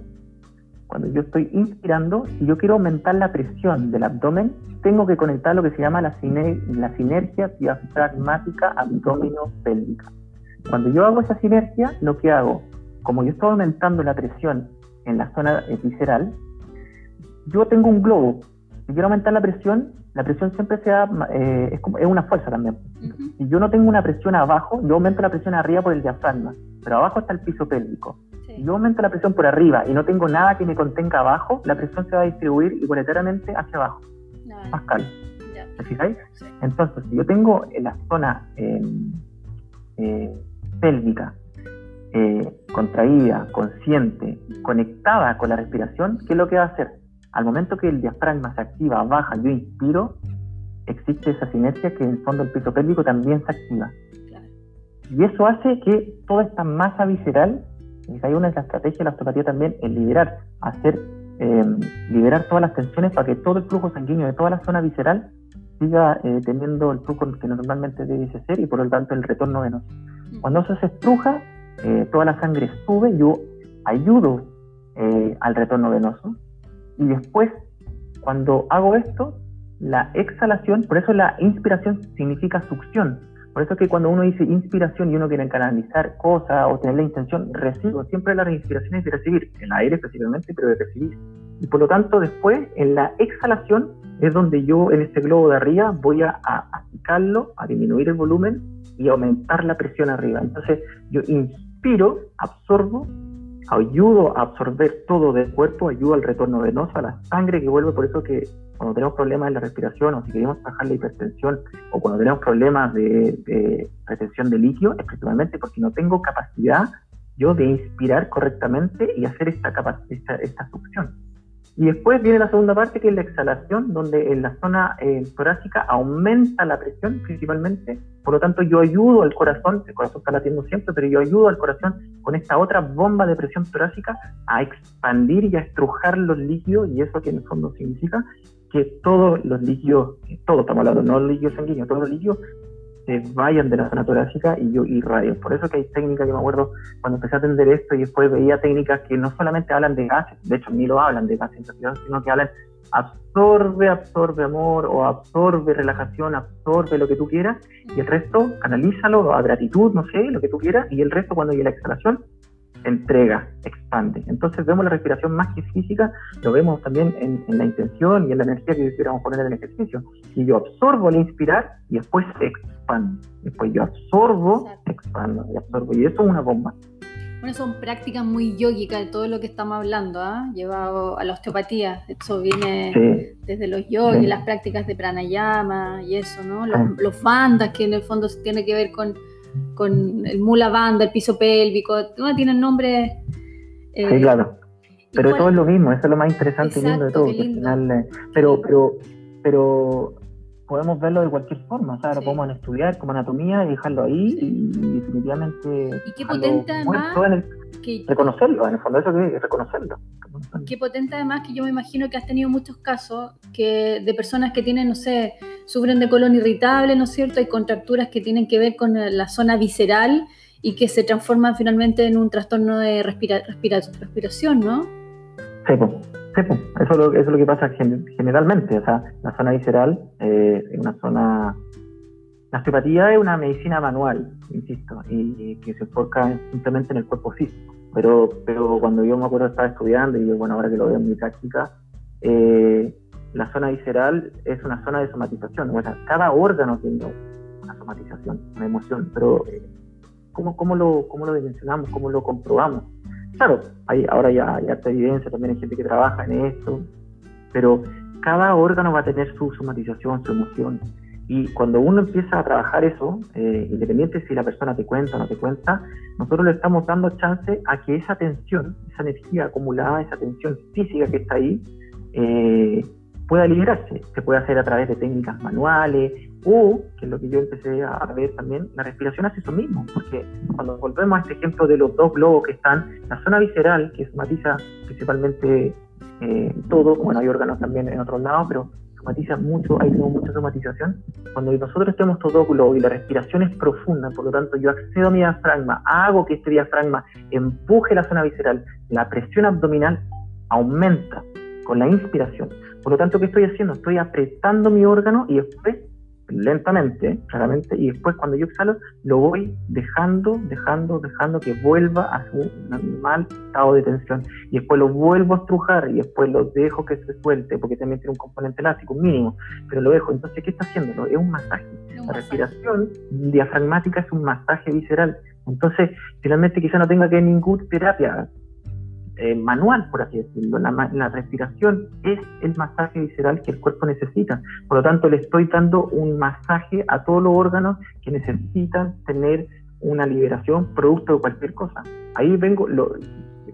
Speaker 2: cuando yo estoy inspirando, si yo quiero aumentar la presión del abdomen, tengo que conectar lo que se llama la, la sinergia diafragmática abdomino-pélvica. Cuando yo hago esa sinergia, lo que hago, como yo estoy aumentando la presión en la zona visceral, yo tengo un globo. Si quiero aumentar la presión, la presión siempre sea, eh, es, como, es, una fuerza también. Si yo no tengo una presión abajo, yo aumento la presión arriba por el diafragma, pero abajo está el piso pélvico. Si yo aumento la presión por arriba y no tengo nada que me contenga abajo, la presión se va a distribuir igualitariamente hacia abajo. Pascal. ¿Me fijáis? Entonces, si yo tengo en la zona em, eh, pélvica eh, contraída, consciente, conectada con la respiración, ¿qué es lo que va a hacer? Al momento que el diafragma se activa, baja, yo inspiro, existe esa sinergia que en el fondo el piso pélvico también se activa. Y eso hace que toda esta masa visceral, y hay una de las estrategias de la osteopatía también, es liberar, hacer, em, liberar todas las tensiones para que todo el flujo sanguíneo de toda la zona visceral siga eh, teniendo el flujo que normalmente debe ser y por lo tanto el retorno venoso. Mm. Cuando eso se estruja, eh, toda la sangre sube, yo ayudo eh, al retorno venoso, y después, cuando hago esto, la exhalación, por eso la inspiración significa succión. Por eso es que cuando uno dice inspiración y uno quiere canalizar cosas o tener la intención, recibo. Siempre la inspiración es de recibir, el aire específicamente, pero de recibir. Y por lo tanto, después, en la exhalación, es donde yo en este globo de arriba voy a, a, a disminuir el volumen y aumentar la presión arriba. Entonces, yo inspiro, absorbo ayudo a absorber todo del cuerpo, ayudo al retorno venoso, a la sangre que vuelve, por eso que cuando tenemos problemas en la respiración o si queremos bajar la hipertensión o cuando tenemos problemas de, retención de líquido, es principalmente porque no tengo capacidad yo de inspirar correctamente y hacer esta, esta, esta succión. Y después viene la segunda parte, que es la exhalación, donde en la zona eh, torácica aumenta la presión principalmente. Por lo tanto, yo ayudo al corazón, el corazón está latiendo siempre, pero yo ayudo al corazón con esta otra bomba de presión torácica a expandir y a estrujar los líquidos, y eso que en el fondo significa que todos los líquidos, todos estamos hablando, no los líquidos sanguíneos, todos los líquidos se vayan de la zona torácica y yo irradio. Por eso que hay técnicas, yo me acuerdo cuando empecé a atender esto y después veía técnicas que no solamente hablan de gases, de hecho ni lo hablan de gases, sino que hablan absorbe, absorbe amor o absorbe relajación, absorbe lo que tú quieras y el resto canalízalo a gratitud, no sé, lo que tú quieras y el resto cuando llegue la exhalación entrega, expande. Entonces vemos la respiración más que física, lo vemos también en, la intención y en la energía que queramos poner en el ejercicio. Y yo absorbo al inspirar y después expando. Después yo absorbo, expando y absorbo. Y eso es una bomba.
Speaker 1: Bueno, son prácticas muy yógicas de todo lo que estamos hablando, ¿ah? llevado a la osteopatía. Eso viene desde los yogis, las prácticas de pranayama y eso, ¿no? Los, los bandas, que en el fondo tiene que ver con con el mula banda, el piso pélvico, ¿no? tienen nombres...
Speaker 2: Eh, sí, claro. Pero todo es lo mismo, eso es lo más interesante y lindo de todo. Eh, pero, pero, pero podemos verlo de cualquier forma, o sea, lo podemos estudiar como anatomía y dejarlo ahí y definitivamente...
Speaker 1: Y qué potente además...
Speaker 2: reconocerlo, en el fondo eso que es reconocerlo.
Speaker 1: Qué potente además que yo me imagino que has tenido muchos casos que de personas que tienen, no sé, sufren de colon irritable, ¿no es cierto? Hay contracturas que tienen que ver con la zona visceral y que se transforman finalmente en un trastorno de respiración, ¿no?
Speaker 2: Sí, pues, sí, pues. Eso, es lo, que pasa generalmente. O sea, la zona visceral eh, es una zona... La osteopatía es una medicina manual, insisto, y, que se enfoca simplemente en el cuerpo físico. Pero, pero cuando yo me acuerdo estaba estudiando, y bueno, ahora que lo veo en mi práctica, eh, la zona visceral es una zona de somatización. O sea, cada órgano tiene una somatización, una emoción, pero eh, ¿cómo, cómo, lo, ¿cómo lo dimensionamos? ¿Cómo lo comprobamos? Claro, hay, ahora ya, ya está evidencia, también hay gente que trabaja en esto, pero cada órgano va a tener su somatización, su emoción. Y cuando uno empieza a trabajar eso, eh, independiente si la persona te cuenta o no te cuenta, nosotros le estamos dando chance a que esa tensión, esa energía acumulada, esa tensión física que está ahí, eh, pueda liberarse. Se puede hacer a través de técnicas manuales o, que es lo que yo empecé a ver también, la respiración hace eso mismo, porque cuando volvemos a este ejemplo de los dos globos que están, la zona visceral, que somatiza principalmente eh, todo, bueno, hay órganos también en otros lados, pero somatiza mucho, hay mucha somatización. Cuando nosotros tenemos estos dos globos y la respiración es profunda, por lo tanto yo accedo a mi diafragma, hago que este diafragma empuje la zona visceral, la presión abdominal aumenta con la inspiración. Por lo tanto, ¿qué estoy haciendo? Estoy apretando mi órgano y después lentamente, claramente, y después cuando yo exhalo, lo voy dejando, dejando, dejando que vuelva a su normal estado de tensión. Y después lo vuelvo a estrujar y después lo dejo que se suelte, porque también tiene un componente elástico, mínimo, pero lo dejo. Entonces, ¿qué está haciendo? Es un masaje. La respiración diafragmática es un masaje visceral. Entonces, finalmente quizá no tenga que ninguna terapia eh, manual, por así decirlo. La, respiración es el masaje visceral que el cuerpo necesita. Por lo tanto, le estoy dando un masaje a todos los órganos que necesitan tener una liberación producto de cualquier cosa. Ahí vengo, lo,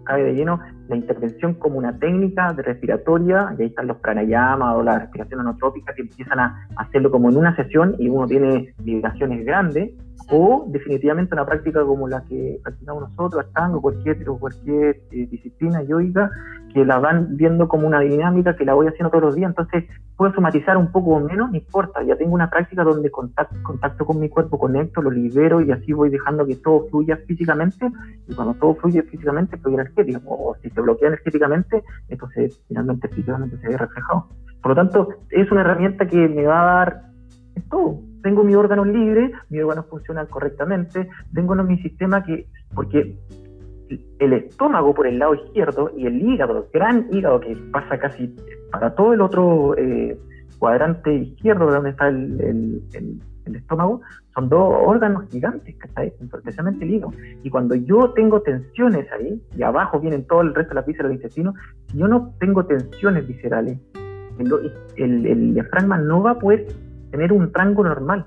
Speaker 2: cae de lleno la intervención como una técnica de respiratoria, y ahí están los pranayamas o la respiración anotrópica que empiezan a hacerlo como en una sesión y uno tiene liberaciones grandes, o definitivamente una práctica como la que practicamos nosotros, Ashtanga o cualquier, o cualquier eh, disciplina yoica, que la van viendo como una dinámica que la voy haciendo todos los días, entonces puedo somatizar un poco o menos, no importa, ya tengo una práctica donde contacto, contacto con mi cuerpo, conecto, lo libero y así voy dejando que todo fluya físicamente, y cuando todo fluye físicamente, fluye energético, o si se bloquea energéticamente, entonces finalmente físicamente se ve reflejado. Por lo tanto, es una herramienta que me va a dar todo tengo mi órgano libre, mi órgano funciona correctamente, tengo mi sistema que, porque el estómago por el lado izquierdo y el hígado, el gran hígado que pasa casi para todo el otro eh, cuadrante izquierdo de donde está el, estómago, son dos órganos gigantes, especialmente el hígado. Y cuando yo tengo tensiones ahí, y abajo vienen todo el resto de la vísceras del intestino, si yo no tengo tensiones viscerales, el diafragma no va a poder tener un rango normal.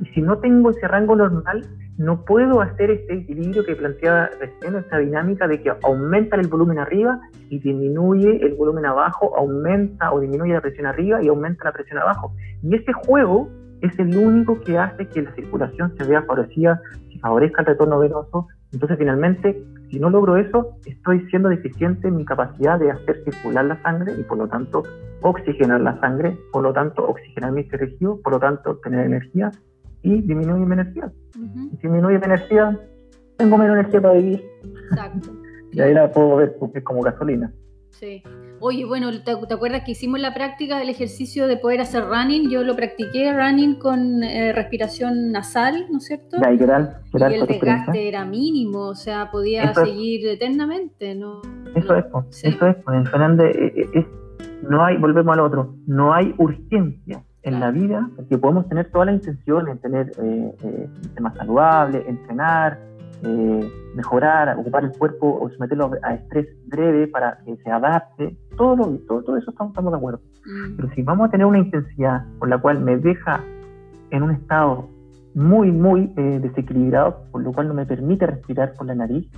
Speaker 2: Y si no tengo ese rango normal, no puedo hacer este equilibrio que planteaba recién, esta dinámica de que aumenta el volumen arriba y disminuye el volumen abajo, aumenta o disminuye la presión arriba y aumenta la presión abajo. Y ese juego es el único que hace que la circulación se vea favorecida, que favorezca el retorno venoso. Entonces, finalmente, si no logro eso, estoy siendo deficiente en mi capacidad de hacer circular la sangre y por lo tanto oxigenar la sangre, por lo tanto oxigenar mis tejidos, por lo tanto tener energía y disminuir mi energía. Y si disminuye mi energía, tengo menos energía para vivir. Exacto. y ahí la puedo ver porque es como gasolina.
Speaker 1: Sí. Oye, bueno, ¿te, acuerdas que hicimos la práctica del ejercicio de poder hacer running? Yo lo practiqué running con eh, respiración nasal, ¿no es cierto?
Speaker 2: y
Speaker 1: el desgaste era mínimo, o sea, podía seguir eternamente, ¿no?
Speaker 2: Eso es, eso es, pues, Fernández, eh, eh, no hay, volvemos al otro, no hay urgencia en la vida, porque podemos tener todas las intenciones, tener eh, eh, un tema saludable, entrenar, eh, mejorar, ocupar el cuerpo o someterlo a estrés breve para que se adapte, todo, lo, todo, todo eso estamos, estamos de acuerdo. Mm. Pero si vamos a tener una intensidad por la cual me deja en un estado muy, muy eh, desequilibrado, por lo cual no me permite respirar por la nariz,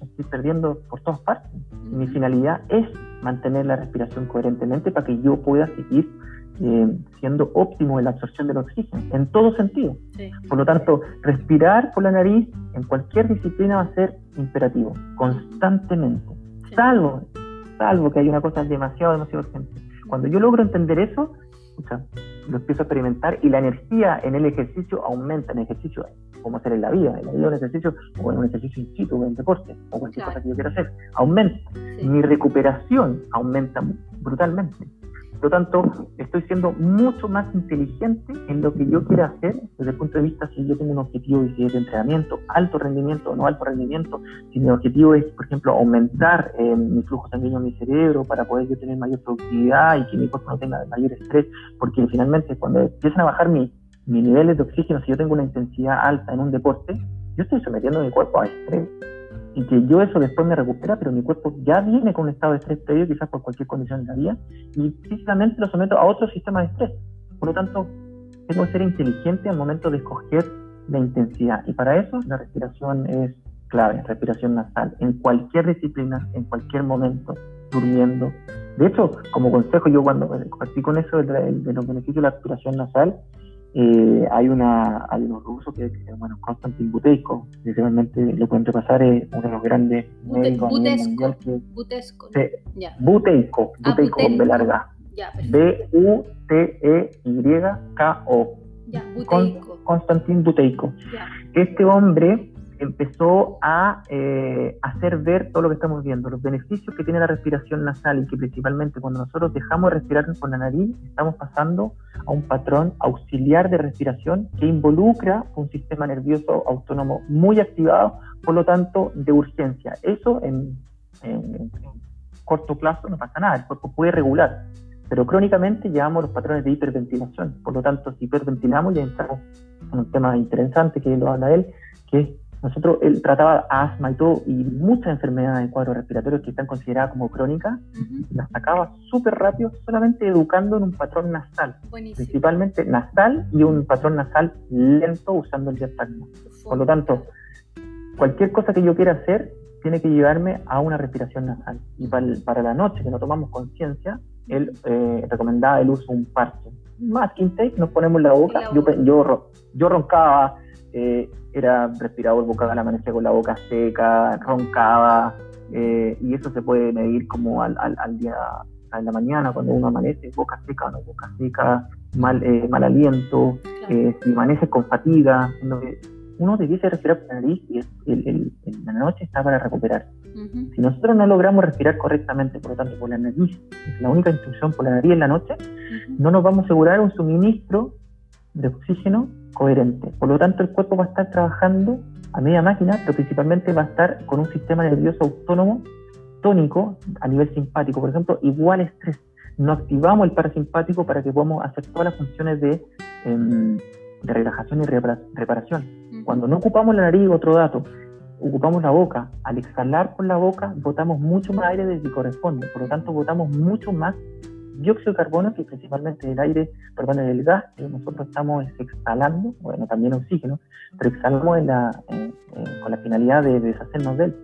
Speaker 2: estoy perdiendo por todas partes. Mi mm. finalidad es mantener la respiración coherentemente para que yo pueda seguir eh, siendo óptimo en la absorción del oxígeno, en todo sentido. Por lo tanto, respirar por la nariz en cualquier disciplina va a ser imperativo, constantemente, salvo, salvo que hay una cosa demasiado, demasiado urgente. Cuando yo logro entender eso, lo empiezo a experimentar y la energía en el ejercicio aumenta, en el ejercicio, como hacer en la vida, en la vida un ejercicio, o en un ejercicio in situ, en deporte, o cualquier cosa que yo quiera hacer, aumenta. Mi recuperación aumenta brutalmente. Por lo tanto, estoy siendo mucho más inteligente en lo que yo quiera hacer desde el punto de vista si yo tengo un objetivo de entrenamiento, alto rendimiento o no alto rendimiento, si mi objetivo es, por ejemplo, aumentar eh, mi flujo sanguíneo en mi cerebro para poder yo tener mayor productividad y que mi cuerpo no tenga mayor estrés, porque finalmente cuando empiezan a bajar mis niveles de oxígeno, si yo tengo una intensidad alta en un deporte, yo estoy sometiendo mi cuerpo a estrés y que yo eso después me recupera, pero mi cuerpo ya viene con un estado de estrés previo, quizás por cualquier condición de la vida, y físicamente lo someto a otro sistema de estrés. Por lo tanto, tengo que ser inteligente al momento de escoger la intensidad. Y para eso la respiración es clave, respiración nasal, en cualquier disciplina, en cualquier momento, durmiendo. De hecho, como consejo, yo cuando compartí con eso de, los beneficios de la respiración nasal, eh, hay una hay unos rusos que, bueno Konstantin Buteyko que realmente lo pueden repasar es uno de los grandes
Speaker 1: médicos
Speaker 2: mundial
Speaker 1: que Buteyko
Speaker 2: Buteyko Buteyko con B larga. B U T E Y K O. Konstantin Buteyko. Este hombre empezó a eh, hacer ver todo lo que estamos viendo, los beneficios que tiene la respiración nasal y que principalmente cuando nosotros dejamos de respirar con la nariz, estamos pasando a un patrón auxiliar de respiración que involucra un sistema nervioso autónomo muy activado, por lo tanto, de urgencia. Eso en, corto plazo no pasa nada, el cuerpo puede regular, pero crónicamente llevamos los patrones de hiperventilación. Por lo tanto, si hiperventilamos, ya entramos en un tema interesante que lo habla él, que es nosotros, él trataba asma y todo, y muchas enfermedades de cuadros respiratorios que están consideradas como crónicas, las sacaba súper rápido, solamente educando en un patrón nasal, principalmente nasal y un patrón nasal lento usando el diafragma. Por lo tanto, cualquier cosa que yo quiera hacer tiene que llevarme a una respiración nasal. Y para, la noche, que no tomamos conciencia, él eh, recomendaba el uso de un parche. Más intake, nos ponemos la boca. Yo, yo, yo roncaba, eh, era respirador boca al amanecer con la boca seca, roncaba, eh, y eso se puede medir como al, al, día, en la mañana, cuando uno amanece, boca seca o no boca seca, mal, eh, mal aliento, eh, si amanece con fatiga, uno debiese respirar por la nariz y el, la noche está para recuperar. Si nosotros no logramos respirar correctamente, por lo tanto, por la nariz, la única instrucción por la nariz en la noche, no nos vamos a asegurar un suministro de oxígeno coherente. Por lo tanto, el cuerpo va a estar trabajando a media máquina, pero principalmente va a estar con un sistema nervioso autónomo tónico a nivel simpático. Por ejemplo, igual estrés. No activamos el parasimpático para que podamos hacer todas las funciones de, em, de relajación y reparación. Cuando no ocupamos la nariz, otro dato, ocupamos la boca. Al exhalar por la boca, botamos mucho más aire del que corresponde. Por lo tanto, botamos mucho más dióxido de carbono, que principalmente el aire, perdón, el gas que nosotros estamos exhalando, bueno, también oxígeno, pero exhalamos con la finalidad de, deshacernos de él.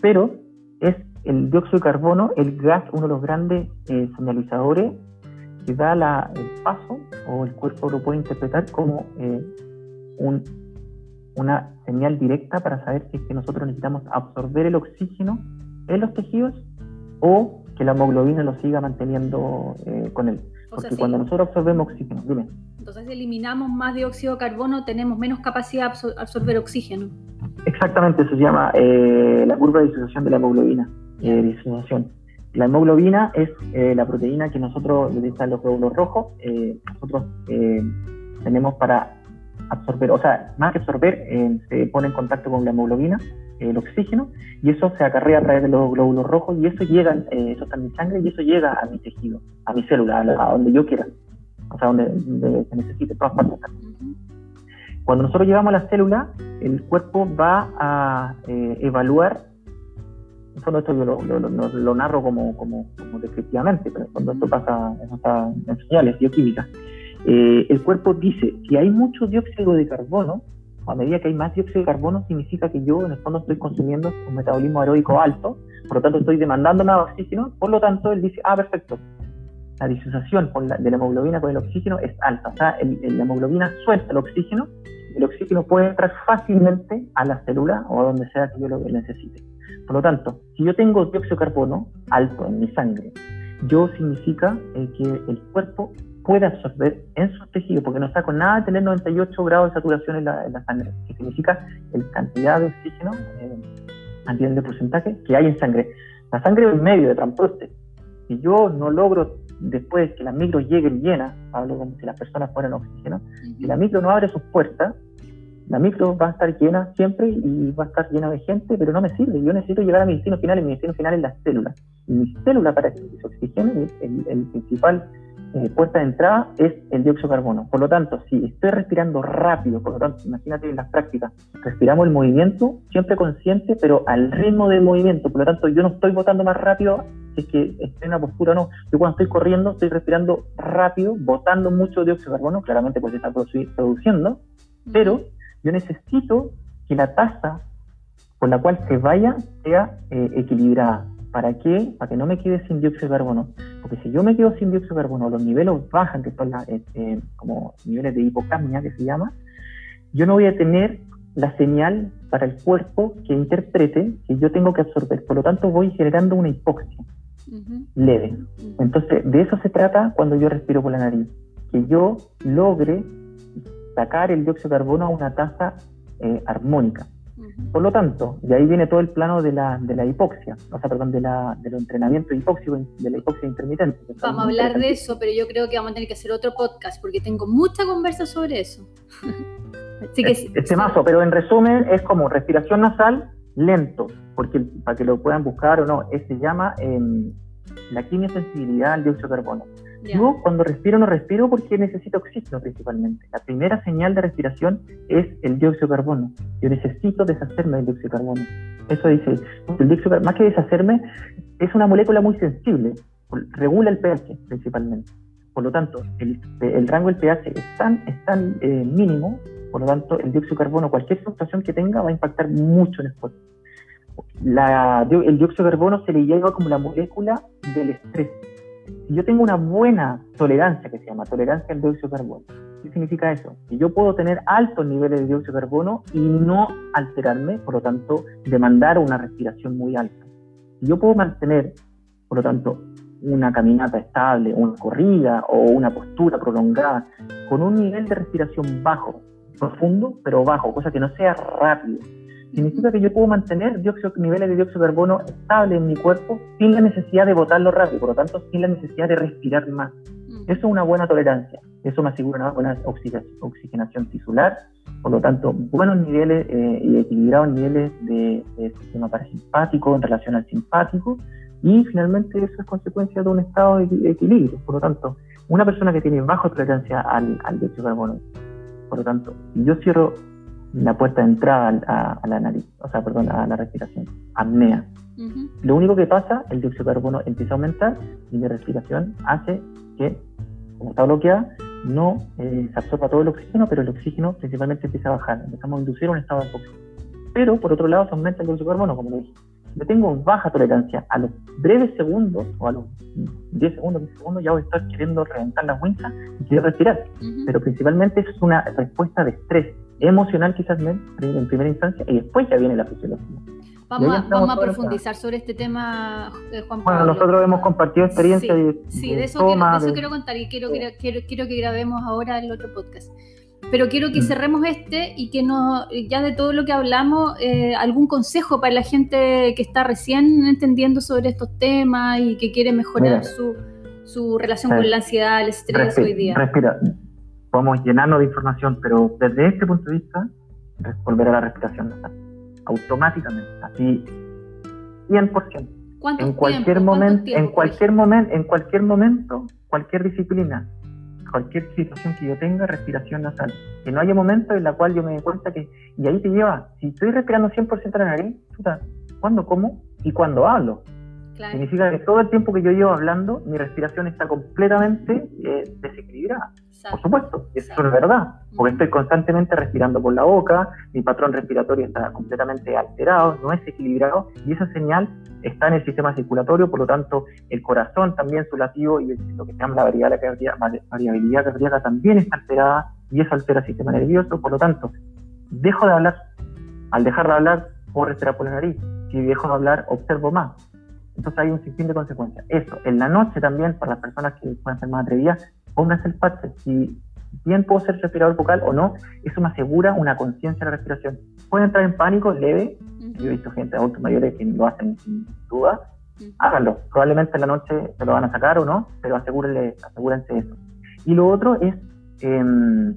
Speaker 2: Pero es el dióxido de carbono, el gas, uno de los grandes eh, señalizadores que da la, el paso, o el cuerpo lo puede interpretar como eh, un, una señal directa para saber si es que nosotros necesitamos absorber el oxígeno en los tejidos o que la hemoglobina lo siga manteniendo eh, con él. Porque cuando nosotros absorbemos oxígeno, dime.
Speaker 1: Entonces eliminamos más dióxido de carbono, tenemos menos capacidad de absorber oxígeno.
Speaker 2: Exactamente, eso se llama eh, la curva de disociación de la hemoglobina. Eh, disociación. La hemoglobina es la proteína que nosotros, utilizan los glóbulos rojos, nosotros tenemos para absorber, o sea, más que absorber, se pone en contacto con la hemoglobina el oxígeno y eso se acarrea a través de los glóbulos rojos y eso llega, eh, eso está en mi sangre y eso llega a mi tejido, a mi célula, a, donde yo quiera, o sea, donde, se necesite, todas partes. Cuando nosotros llevamos la célula, el cuerpo va a eh, evaluar, en fondo esto yo lo, narro como, como, como, descriptivamente, pero cuando esto pasa, eso está en señales bioquímicas, eh, el cuerpo dice que hay mucho dióxido de carbono a medida que hay más dióxido de carbono, significa que yo en el fondo estoy consumiendo un metabolismo aeróbico alto, por lo tanto estoy demandando más oxígeno, por lo tanto él dice, ah, perfecto, la disociación de la hemoglobina con el oxígeno es alta, o sea, la hemoglobina suelta el oxígeno, el oxígeno puede entrar fácilmente a la célula o a donde sea que yo lo necesite. Por lo tanto, si yo tengo dióxido de carbono alto en mi sangre, yo significa eh, que el cuerpo puede absorber en sus tejidos, porque no está con nada de tener 98 grados de saturación en la, sangre, que significa el cantidad de oxígeno eh, a nivel de porcentaje que hay en sangre. La sangre es un medio de transporte. Si yo no logro después que las micros lleguen llenas, hablo como si las personas fueran oxígeno, si la micro no abre sus puertas, la micro va a estar llena siempre y va a estar llena de gente, pero no me sirve. Yo necesito llegar a mi destino final y mi destino final es la célula. Y mi célula, para que se oxigene, el, el principal eh, puerta de entrada es el dióxido de carbono. Por lo tanto, si estoy respirando rápido, por lo tanto, imagínate en las prácticas, respiramos el movimiento, siempre consciente, pero al ritmo del movimiento. Por lo tanto, yo no estoy botando más rápido si es que estoy en una postura o no. Yo cuando estoy corriendo, estoy respirando rápido, botando mucho dióxido de carbono, claramente porque está produciendo, pero yo necesito que la tasa por la cual se vaya sea eh, equilibrada. ¿Para qué? Para que no me quede sin dióxido de carbono. Porque si yo me quedo sin dióxido de carbono, los niveles bajan, que son eh, eh, como niveles de hipocamia, que se llama, yo no voy a tener la señal para el cuerpo que interprete que yo tengo que absorber. Por lo tanto, voy generando una hipoxia leve. Entonces, de eso se trata cuando yo respiro por la nariz. Que yo logre sacar el dióxido de carbono a una tasa eh, armónica. Por lo tanto, de ahí viene todo el plano de la, de la hipoxia, o sea, perdón, de la, del entrenamiento hipóxico, de la hipoxia intermitente.
Speaker 1: Vamos a hablar de eso, pero yo creo que vamos a tener que hacer otro podcast porque tengo mucha conversa sobre eso.
Speaker 2: Así que, este mazo, pero en resumen es como respiración nasal lento, porque para que lo puedan buscar o no, se llama eh, la quimiosensibilidad al dióxido de carbono. Yo cuando respiro no respiro porque necesito oxígeno principalmente. La primera señal de respiración es el dióxido de carbono. Yo necesito deshacerme del dióxido de carbono. Eso dice, el dióxido, más que deshacerme, es una molécula muy sensible, regula el pH principalmente. Por lo tanto, el, rango del pH es tan, es tan eh, mínimo, por lo tanto, el dióxido de carbono, cualquier fluctuación que tenga, va a impactar mucho en el cuerpo. el dióxido de carbono se le lleva como la molécula del estrés si yo tengo una buena tolerancia, que se llama tolerancia al dióxido de carbono, ¿qué significa eso? Que yo puedo tener altos niveles de dióxido de carbono y no alterarme, por lo tanto, demandar una respiración muy alta. Si yo puedo mantener, por lo tanto, una caminata estable, una corrida o una postura prolongada con un nivel de respiración bajo, profundo, pero bajo, cosa que no sea rápido, significa que yo puedo mantener niveles de dióxido de carbono estables en mi cuerpo sin la necesidad de botarlo rápido, por lo tanto, sin la necesidad de respirar más. Mm. Eso es una buena tolerancia, eso me asegura una buena oxigenación tisular, por lo tanto, buenos niveles eh, y equilibrados niveles de, sistema parasimpático en relación al simpático, y finalmente eso es consecuencia de un estado de equilibrio. Por lo tanto, una persona que tiene baja tolerancia al, al dióxido de carbono, por lo tanto, yo cierro la puerta de entrada a, la nariz, o sea, perdón, a la respiración, apnea. Lo único que pasa, el dióxido de carbono empieza a aumentar y mi respiración hace que, como está bloqueada, no eh, se absorba todo el oxígeno, pero el oxígeno principalmente empieza a bajar, empezamos a inducir un estado de hipoxia. Pero por otro lado se aumenta el dióxido de carbono, como lo dije. Yo tengo baja tolerancia a los breves segundos o a los 10 segundos, 15 segundos, ya voy a estar queriendo reventar la cuenca y quiero respirar. Pero principalmente es una respuesta de estrés emocional quizás en primera instancia y después ya viene la fisiología.
Speaker 1: Vamos, a, profundizar sobre este tema,
Speaker 2: eh, Juan Pablo. Bueno, nosotros hemos compartido experiencias.
Speaker 1: Sí, de, eso, quiero, quiero, contar y quiero, quiero, quiero, que grabemos ahora el otro podcast. Pero quiero que mm. cerremos este y que no, ya de todo lo que hablamos, eh, algún consejo para la gente que está recién entendiendo sobre estos temas y que quiere mejorar su, su relación con la ansiedad, el estrés hoy día.
Speaker 2: Respira, podemos llenarnos de información, pero desde este punto de vista, volver a la respiración nasal, automáticamente, así 100%. En cualquier momento, en cualquier momento, en cualquier momento, cualquier disciplina, cualquier situación que yo tenga, respiración nasal. Que no haya momento en la cual yo me dé cuenta que, y ahí te lleva, si estoy respirando 100% a la nariz, ¿cuándo como y cuándo hablo? Significa que todo el tiempo que yo llevo hablando, mi respiración está completamente eh, desequilibrada. Por supuesto, eso es verdad, porque estoy constantemente respirando por la boca, mi patrón respiratorio está completamente alterado, no es equilibrado, y esa señal está en el sistema circulatorio, por lo tanto, el corazón también, su latido y lo que se llama la variabilidad cardíaca, variabilidad cardíaca también está alterada, y eso altera el sistema nervioso, por lo tanto, dejo de hablar. Al dejar de hablar, puedo respirar por la nariz. Si dejo de hablar, observo más entonces hay un sinfín de consecuencias. Eso, en la noche también, para las personas que pueden ser más atrevidas, pónganse el parche. Si bien puedo ser respirador vocal o no, eso me asegura una conciencia de la respiración. Pueden entrar en pánico leve, yo he visto gente adultos mayores que lo hacen sin duda, háganlo. Probablemente en la noche se lo van a sacar o no, pero asegúrense, asegúrense eso. Y lo otro es, em,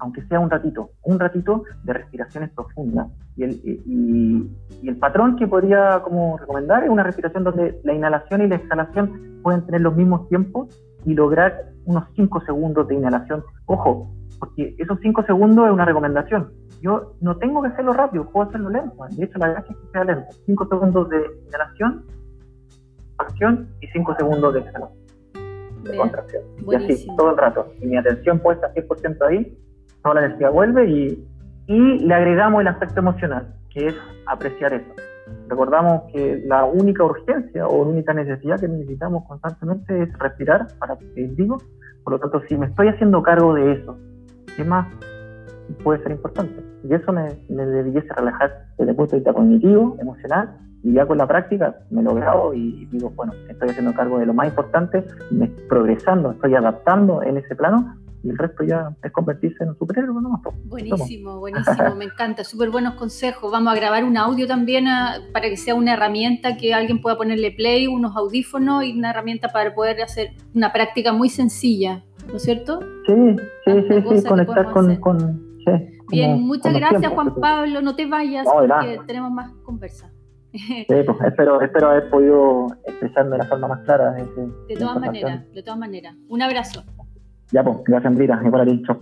Speaker 2: aunque sea un ratito, un ratito de respiraciones profundas. Y el, y, el patrón que podría como recomendar es una respiración donde la inhalación y la exhalación pueden tener los mismos tiempos y lograr unos 5 segundos de inhalación. Ojo, porque esos 5 segundos es una recomendación. Yo no tengo que hacerlo rápido, puedo hacerlo lento. De hecho, la gracia es que sea lento. 5 segundos de inhalación, acción y 5 segundos de exhalación, de contracción. Y así, todo el rato. Y mi atención puesta 100% ahí, toda la energía vuelve y, y le agregamos el aspecto emocional, que es apreciar eso. Recordamos que la única urgencia o única necesidad que necesitamos constantemente es respirar para seguir vivo. Por lo tanto, si me estoy haciendo cargo de eso, ¿qué más puede ser importante? Y eso me, me debiese relajar desde el punto de vista cognitivo, emocional, y ya con la práctica me lo grabo y digo, bueno, estoy haciendo cargo de lo más importante, me progresando, estoy adaptando en ese plano y el resto ya es convertirse en un superhéroe. ¿no?
Speaker 1: Buenísimo, buenísimo, me encanta, súper buenos consejos. Vamos a grabar un audio también ah, para que sea una herramienta que alguien pueda ponerle play, unos audífonos y una herramienta para poder hacer una práctica muy sencilla, ¿no es cierto?
Speaker 2: Sí, sí, sí, sí, conectar con... con
Speaker 1: Bien, muchas gracias Juan Pablo, no te vayas porque tenemos más conversa.
Speaker 2: Sí, pues, espero, espero haber podido expresarme de la forma más clara.
Speaker 1: de todas maneras, de todas maneras. Un abrazo.
Speaker 2: Ya, pues, gracias, Andrita. Igual a ti. Chao.